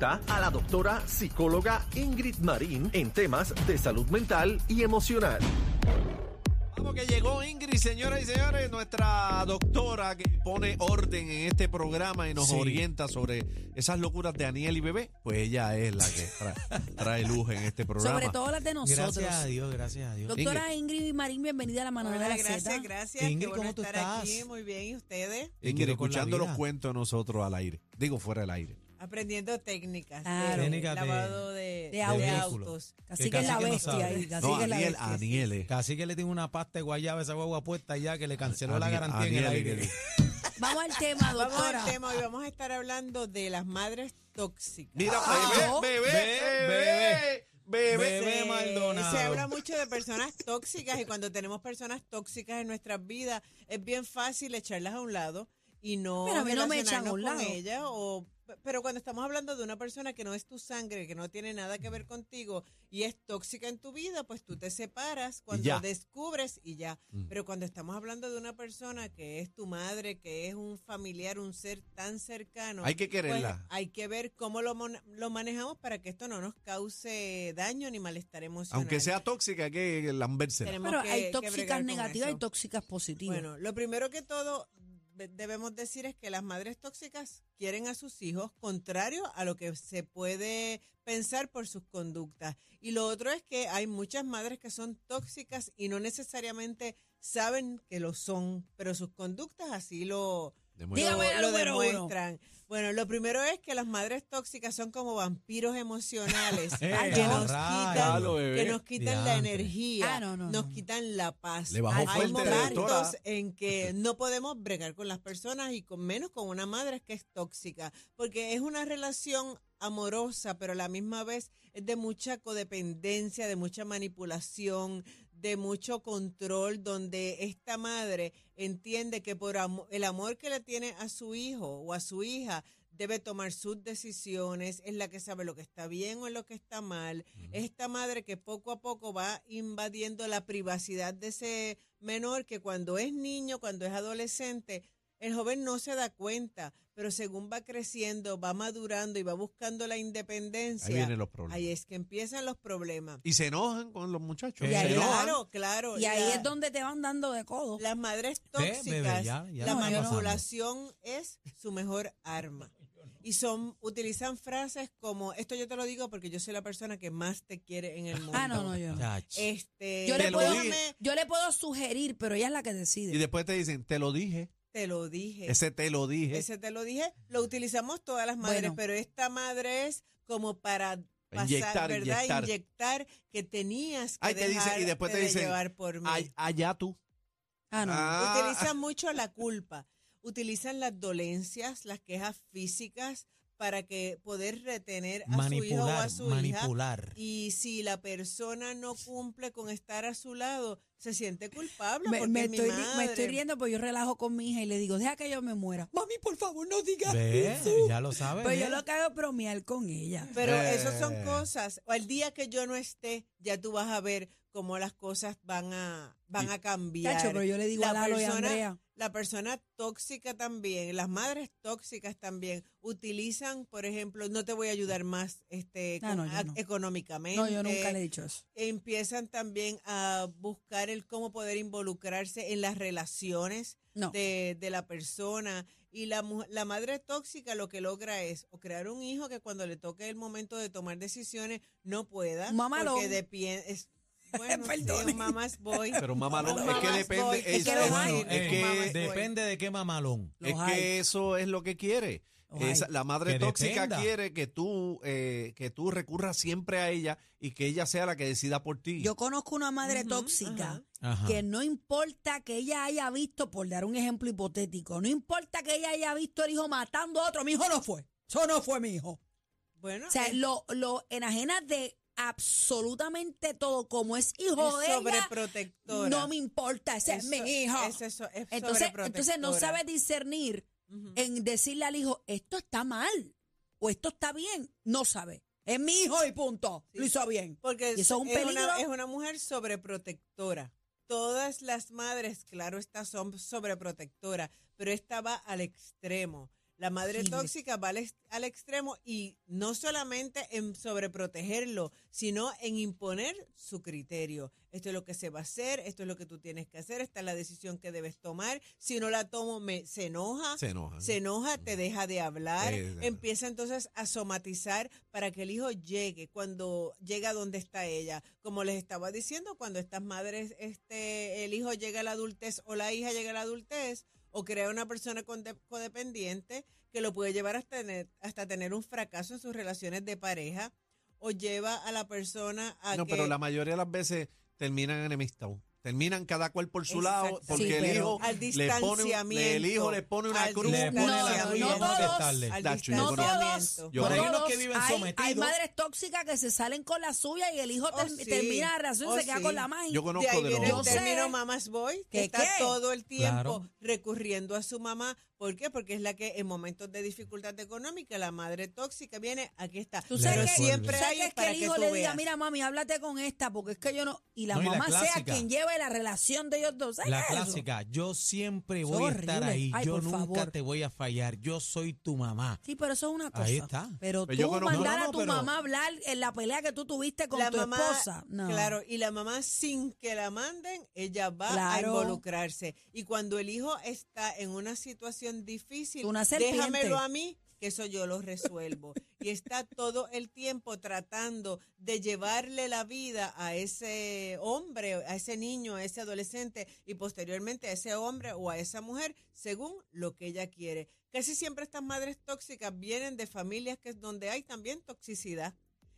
A la doctora psicóloga Ingrid Marín en temas de salud mental y emocional. Vamos que llegó Ingrid, señoras y señores, nuestra doctora que pone orden en este programa y nos Sí. orienta sobre esas locuras de Aniel y Bebé. Pues ella es la que trae, trae luz en este programa. Sobre todo las de nosotros. Gracias a Dios, gracias a Dios. Doctora Ingrid Marín, bienvenida a la manada de Hola, la gracias, gracias. Ingrid, Qué bueno ¿cómo tú estar estás? aquí. Muy bien, ¿y ustedes? Ingrid, con la escuchando los vida. cuentos nosotros al aire. Digo, fuera del aire. Aprendiendo técnicas Claro. de Técnicas de- lavado de, de de autos. autos. Casi Que que es la no bestia sabe. ahí. Casi No, que es la Aniel, bestia. Aniel es. Casi que le tengo una pasta de guayaba a esa guagua puesta ya que le canceló la garantía en el Aniel, aire. Vamos al tema, Vamos doctora. al tema, hoy vamos a estar hablando de las madres tóxicas. Mira, Ah, bebé, bebé, Bebé, bebé, bebé. Bebé Se- Maldonado. Se habla mucho de personas tóxicas y cuando tenemos personas tóxicas en nuestras vidas es bien fácil echarlas a un lado y no Pero a mí no me echan a relacionarnos un con lado. ella o pero cuando estamos hablando de una persona que no es tu sangre, que no tiene nada que ver contigo y es tóxica en tu vida, pues tú te separas cuando ya. descubres y ya. Mm. Pero cuando estamos hablando de una persona que es tu madre, que es un familiar, un ser tan cercano, Hay que pues, quererla. hay que ver cómo lo, mon- lo manejamos para que esto no nos cause daño ni malestar emocional. Aunque sea tóxica, hay que lambérsela. Pero que- hay tóxicas negativas y tóxicas positivas. Bueno, lo primero que todo debemos decir es que las madres tóxicas quieren a sus hijos, contrario a lo que se puede pensar por sus conductas. Y lo otro es que hay muchas madres que son tóxicas y no necesariamente saben que lo son, pero sus conductas así lo, Demuestra. Dígame la lo número uno. Bueno, lo primero es que las madres tóxicas son como vampiros emocionales Eh, que, nos quitan, que nos quitan la Diantre. energía, Ah, no, no, nos no. quitan la paz. Le bajó Al Hay fuerte, contrario. doctora. momentos en que no podemos bregar con las personas y con menos con una madre que es tóxica, porque es una relación amorosa, pero a la misma vez es de mucha codependencia, de mucha manipulación, de mucho control, donde esta madre entiende que por el amor que le tiene a su hijo o a su hija, debe tomar sus decisiones, es la que sabe lo que está bien o lo que está mal. Esta madre que poco a poco va invadiendo la privacidad de ese menor que cuando es niño, cuando es adolescente, el joven no se da cuenta, pero según va creciendo, va madurando y va buscando la independencia. Ahí vienen los problemas. Ahí es que empiezan los problemas. Y se enojan con los muchachos. Y ahí-. Claro, claro. y ahí la- es donde te van dando de codo. las madres Sí, tóxicas, bebé, ya- ya la manipulación es su mejor arma. Y son utilizan frases como, esto yo te lo digo porque yo soy la persona que más te quiere en el mundo. Ah, no, no, yo. Este, Yo le, puedo, yo le puedo sugerir, pero ella es la que decide. Y después te dicen, te lo dije. Te lo dije. Ese te lo dije. Ese te lo dije. Lo utilizamos todas las madres, Bueno. pero esta madre es como para pasar, Inyectar, ¿verdad? inyectar. Inyectar que tenías que Ay, te dice- y después te de dicen, llevar por mí. Ay, allá tú. ah, no. Ah. Utilizan mucho la culpa. Utilizan las dolencias, las quejas físicas para que poder retener a su hijo o a Manipular, su hija. manipular. Y si la persona no cumple con estar a su lado, se siente culpable Me, porque me es mi estoy, ri- me madre. estoy riendo porque yo relajo con mi hija y le digo, deja que yo me muera. Mami, por favor, no digas Ve, eso. ya lo sabes. Pero yo ve. lo que hago es bromear con ella. Pero Eh. esas son cosas. O el día que yo no esté, ya tú vas a ver cómo las cosas van a van a cambiar. Pero yo le digo La a Lalo y persona- Andrea. La persona tóxica también, las madres tóxicas también utilizan, por ejemplo, no te voy a ayudar más este con- no, yo a- no. económicamente. No, yo nunca le he dicho eso. Empiezan también a buscar el cómo poder involucrarse en las relaciones No. de, de la persona. Y la, mu- la madre tóxica lo que logra es o crear un hijo que cuando le toque el momento de tomar decisiones no pueda. Mamalón. Porque depende. Bueno, un mamás boy. Pero mamalón, es que depende. Es, que es- Eh, boy. depende de qué mamalón. Los es hay. que eso es lo que quiere. Esa- la madre Que tóxica dependa. quiere que tú, eh, que tú recurras siempre a ella y que ella sea la que decida por ti. Yo conozco una madre tóxica que no importa que ella haya visto, por dar un ejemplo hipotético, no importa que ella haya visto el hijo matando a otro, mi hijo no fue. Eso no fue mi hijo. Bueno, O sea, es- lo, lo enajena de absolutamente todo. Como es hijo es de ella, sobreprotectora. no me importa, ese es mi hijo. es eso, es entonces, entonces no sabe discernir en decirle al hijo, esto está mal o esto está bien. No sabe. Es mi hijo y punto. Sí. Lo hizo bien. Porque eso es un es peligro. una, es una mujer sobreprotectora. Todas las madres, claro, estas son sobreprotectoras, pero esta va al extremo. La madre tóxica va al, al extremo y no solamente en sobreprotegerlo, sino en imponer su criterio. Esto es lo que se va a hacer, esto es lo que tú tienes que hacer, esta es la decisión que debes tomar. Si no la tomo, me, se enoja, Se enoja. se enoja, te deja de hablar, empieza entonces a somatizar para que el hijo llegue cuando llega donde está ella. Como les estaba diciendo, cuando estas madres, este, el hijo llega a la adultez o la hija llega a la adultez o crea una persona codependiente que lo puede llevar hasta tener, hasta tener un fracaso en sus relaciones de pareja o lleva a la persona a No, que pero la mayoría de las veces terminan enemistados. Terminan cada cual por su lado porque Sí, el hijo Al le pone, un- distanciamiento. el hijo le pone una cruz. Le pone la No, cruz y no vamos a todos. al Tacho, No todos. yo hay conozco- unos que viven hay, sometidos. hay madres tóxicas que se salen con la suya y el hijo Oh, ter- sí. termina la relación y Oh, se queda sí. con la madre. Yo De conozco de viene los Yo sé. mamás boy, que ¿Qué está qué? todo el tiempo Claro. recurriendo a su mamá. ¿Por qué? Porque es la que en momentos de dificultad económica, la madre tóxica viene, aquí está. Tú sabes Pero que, siempre tú sabes hay que es que para el que hijo tú le diga, veas. mira mami, háblate con esta, porque es que yo no... Y la No, y la mamá sea quien lleve la relación de ellos dos. ¿Sabes La eso? clásica, yo siempre voy a es estar ahí, Ay, yo por nunca favor. te voy a fallar, yo soy tu mamá. Sí, pero eso es una cosa. Ahí está. Pero Pero tú mandar No, no, a no, tu pero- mamá a hablar en la pelea que tú tuviste con la tu mamá, esposa. No. claro, y la mamá sin que la manden, ella va a Claro. involucrarse. Y cuando el hijo está en una situación difícil, Una serpiente. déjamelo a mí, que eso yo lo resuelvo. y está todo el tiempo tratando de llevarle la vida a ese hombre, a ese niño, a ese adolescente y posteriormente a ese hombre o a esa mujer, según lo que ella quiere. Casi siempre estas madres tóxicas vienen de familias que es donde hay también toxicidad.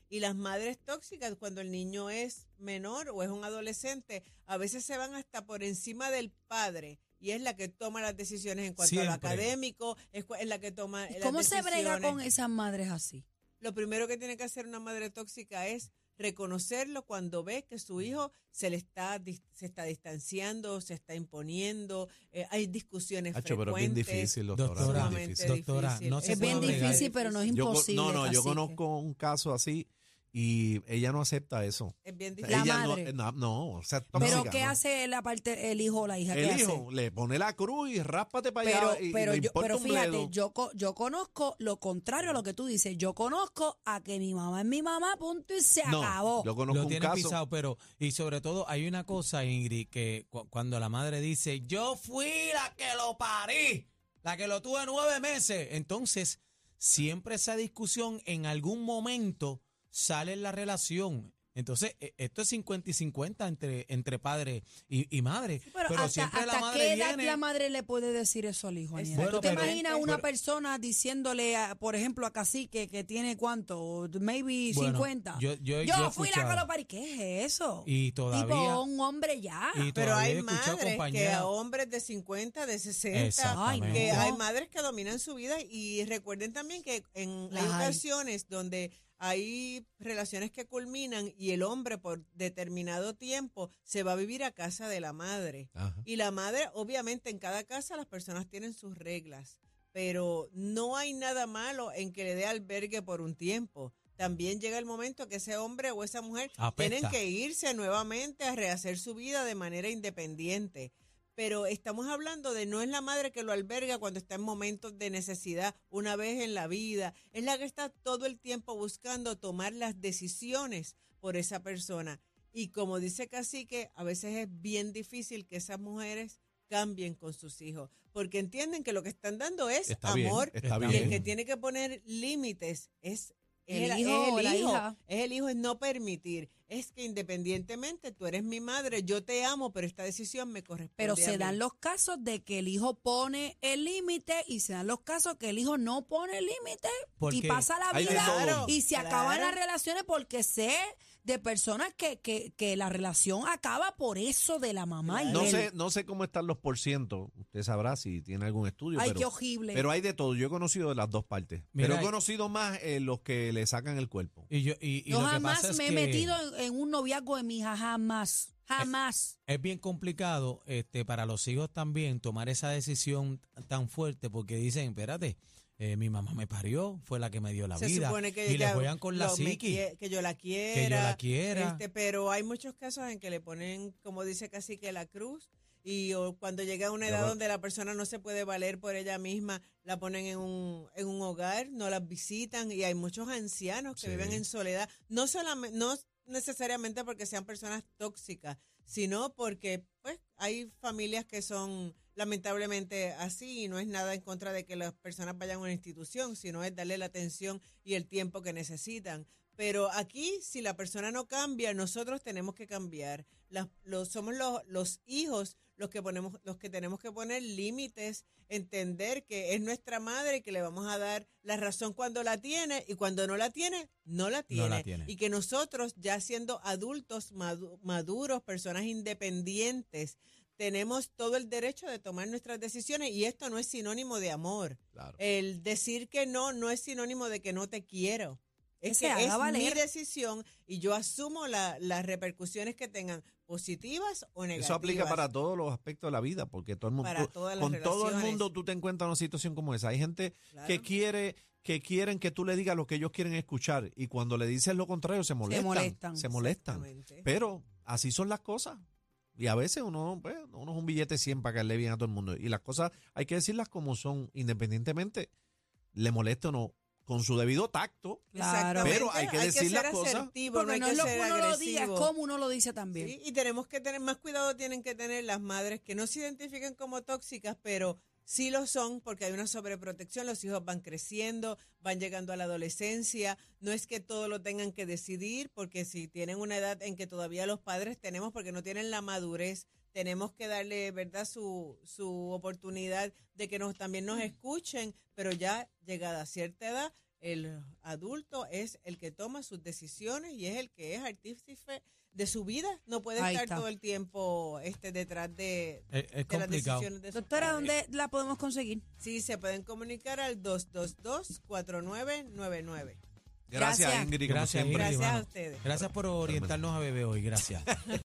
Y las madres tóxicas, cuando el niño es menor o es un adolescente, a veces se van hasta por encima del padre y es la que toma las decisiones en cuanto a lo Siempre. académico, es, la que toma ¿Y las ¿Cómo se brega con esas madres así? Lo primero que tiene que hacer una madre tóxica es reconocerlo cuando ve que su hijo se le está se está distanciando, se está imponiendo, eh, hay discusiones Hacho, pero es bien frecuentes. difícil, doctora. Doctora, bien Sumamente difícil. doctora, difícil. no se Es bien difícil, pero no es Yo imposible. no, no, yo conozco un caso así y ella no acepta eso. Es bien La difícil. ella madre. no, no, o sea, Pero ¿qué ¿no? hace la parte el hijo o la hija? ¿Qué El hace? hijo le pone la cruz y ráspate para Pero, allá. y pero, yo, pero fíjate, yo, co- yo conozco lo contrario a lo que tú dices. Yo conozco a que mi mamá es mi mamá, punto y se no, acabó. yo conozco Lo un caso. pisado, pero y sobre todo hay una cosa, Ingrid, que cu- cuando la madre dice, yo fui la que lo parí, la que lo tuve nueve meses, entonces siempre esa discusión en algún momento sale en la relación. Entonces, e- esto es 50 y 50 entre, entre padre y, y madre. Pero, Pero, hasta, siempre la hasta madre qué edad viene. la madre le puede decir eso al hijo? Exacto. ¿Tú te Bueno, pero- imaginas una pero- persona diciéndole, a- por ejemplo, a Cacique que tiene cuánto, maybe Bueno, 50? yo- yo- yo fui la parí. ¿Qué es eso? Y todavía. Tipo un hombre ya. y Pero hay madres que a hombres de 50, de 60, Exactamente. que no. hay madres que dominan su vida y recuerden también que en Las hay. ocasiones donde hay relaciones que culminan y el hombre por determinado tiempo se va a vivir a casa de la madre. Ajá. Y la madre, obviamente en cada casa las personas tienen sus reglas, pero no hay nada malo en que le dé albergue por un tiempo. También llega el momento que ese hombre o esa mujer Apesta. tienen que irse nuevamente a rehacer su vida de manera independiente. Pero estamos hablando de no es la madre que lo alberga cuando está en momentos de necesidad una vez en la vida, es la que está todo el tiempo buscando tomar las decisiones por esa persona. Y como dice Cacique, a veces es bien difícil que esas mujeres cambien con sus hijos, porque entienden que lo que están dando es Está bien, amor está y bien. el que tiene que poner límites es El es hijo es el la hijo, hija. es el hijo, es no permitir. Es que independientemente, tú eres mi madre, yo te amo, pero esta decisión me corresponde. Pero a se mí. dan los casos de que el hijo pone el límite y se dan los casos que el hijo no pone el límite y pasa la vida y se Claro. acaban las relaciones porque sé de personas que, que, que la relación acaba por eso de la mamá y No él. sé, no sé cómo están los por ciento. Usted sabrá si tiene algún estudio. Ay, pero, qué horrible. Pero hay de todo. Yo he conocido de las dos partes. Mira, pero he conocido más eh, los que le sacan el cuerpo. Y yo, y, y Yo lo que jamás pasa es me he que metido en, en un noviazgo de mi hija, jamás, jamás. Es bien complicado este, para los hijos también tomar esa decisión tan fuerte porque dicen, espérate, eh, mi mamá me parió, fue la que me dio la se vida. supone que y ella le juegan con la psiqui. quie- que yo la quiera Que yo la quiera. este, pero hay muchos casos en que le ponen como dice casi que la cruz y o cuando llega a una edad donde la persona no se puede valer por ella misma la ponen en un, en un hogar no las visitan y hay muchos ancianos que Sí. viven en soledad no solamente no necesariamente porque sean personas tóxicas sino porque pues hay familias que son lamentablemente así y no es nada en contra de que las personas vayan a una institución, sino es darle la atención y el tiempo que necesitan. Pero aquí, si la persona no cambia, nosotros tenemos que cambiar. Las- los, somos los, los hijos los que ponemos, los que tenemos que poner límites, entender que es nuestra madre y que le vamos a dar la razón cuando la tiene y cuando no la tiene, no la tiene. No la tiene. Y que nosotros, ya siendo adultos madu- maduros, personas independientes, tenemos todo el derecho de tomar nuestras decisiones y esto no es sinónimo de amor. Claro. El decir que no no es sinónimo de que no te quiero. Que Es se que haga es mi decisión y yo asumo la- las repercusiones que tengan positivas o negativas. Eso aplica para todos los aspectos de la vida, porque todo el mundo, Para todas las con todo el mundo tú te encuentras en una situación como esa. Hay gente Claro. que quiere que quieren que tú le digas lo que ellos quieren escuchar y cuando le dices lo contrario se molestan. molestan. Se molestan. Pero así son las cosas. Y a veces uno, pues, uno es un billete 100 para caerle bien a todo el mundo. Y las cosas hay que decirlas como son, independientemente le moleste o no, con su debido tacto. Claro. Pero hay que decir ser las cosas. asertivo, Porque no hay no que es lo que uno lo diga, es como uno lo dice también. Sí, y tenemos que tener más cuidado, tienen que tener las madres que no se identifiquen como tóxicas, pero sí lo son porque hay una sobreprotección, los hijos van creciendo, van llegando a la adolescencia, no es que todo lo tengan que decidir, porque si tienen una edad en que todavía los padres tenemos, porque no tienen la madurez, tenemos que darle, ¿verdad?, su, su oportunidad de que nos, también nos escuchen, pero ya llegada a cierta edad, el adulto es el que toma sus decisiones y es el que es artífice de su vida. No puede Ahí estar está. todo el tiempo este detrás de, Es, es de las decisiones de Doctora. ¿dónde la podemos conseguir? Sí, se pueden comunicar al 222-4999. Gracias, Gracias. Ingrid. Gracias. Ingrid, Gracias a ustedes. Gracias por orientarnos a bebé hoy, gracias.